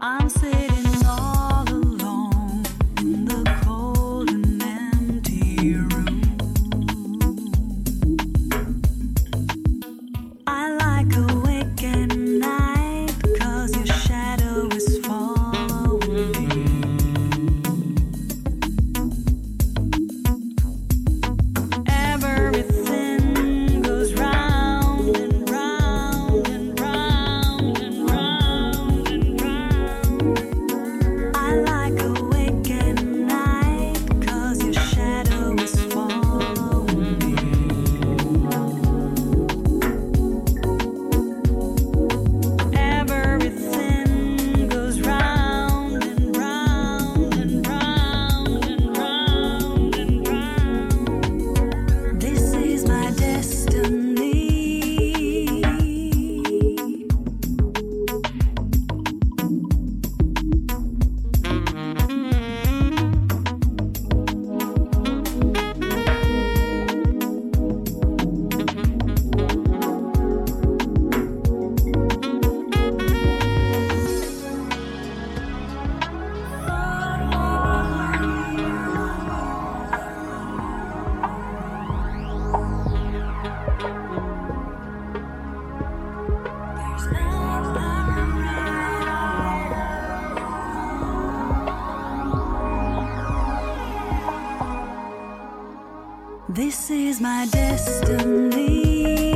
I'm sitting. This is my destiny.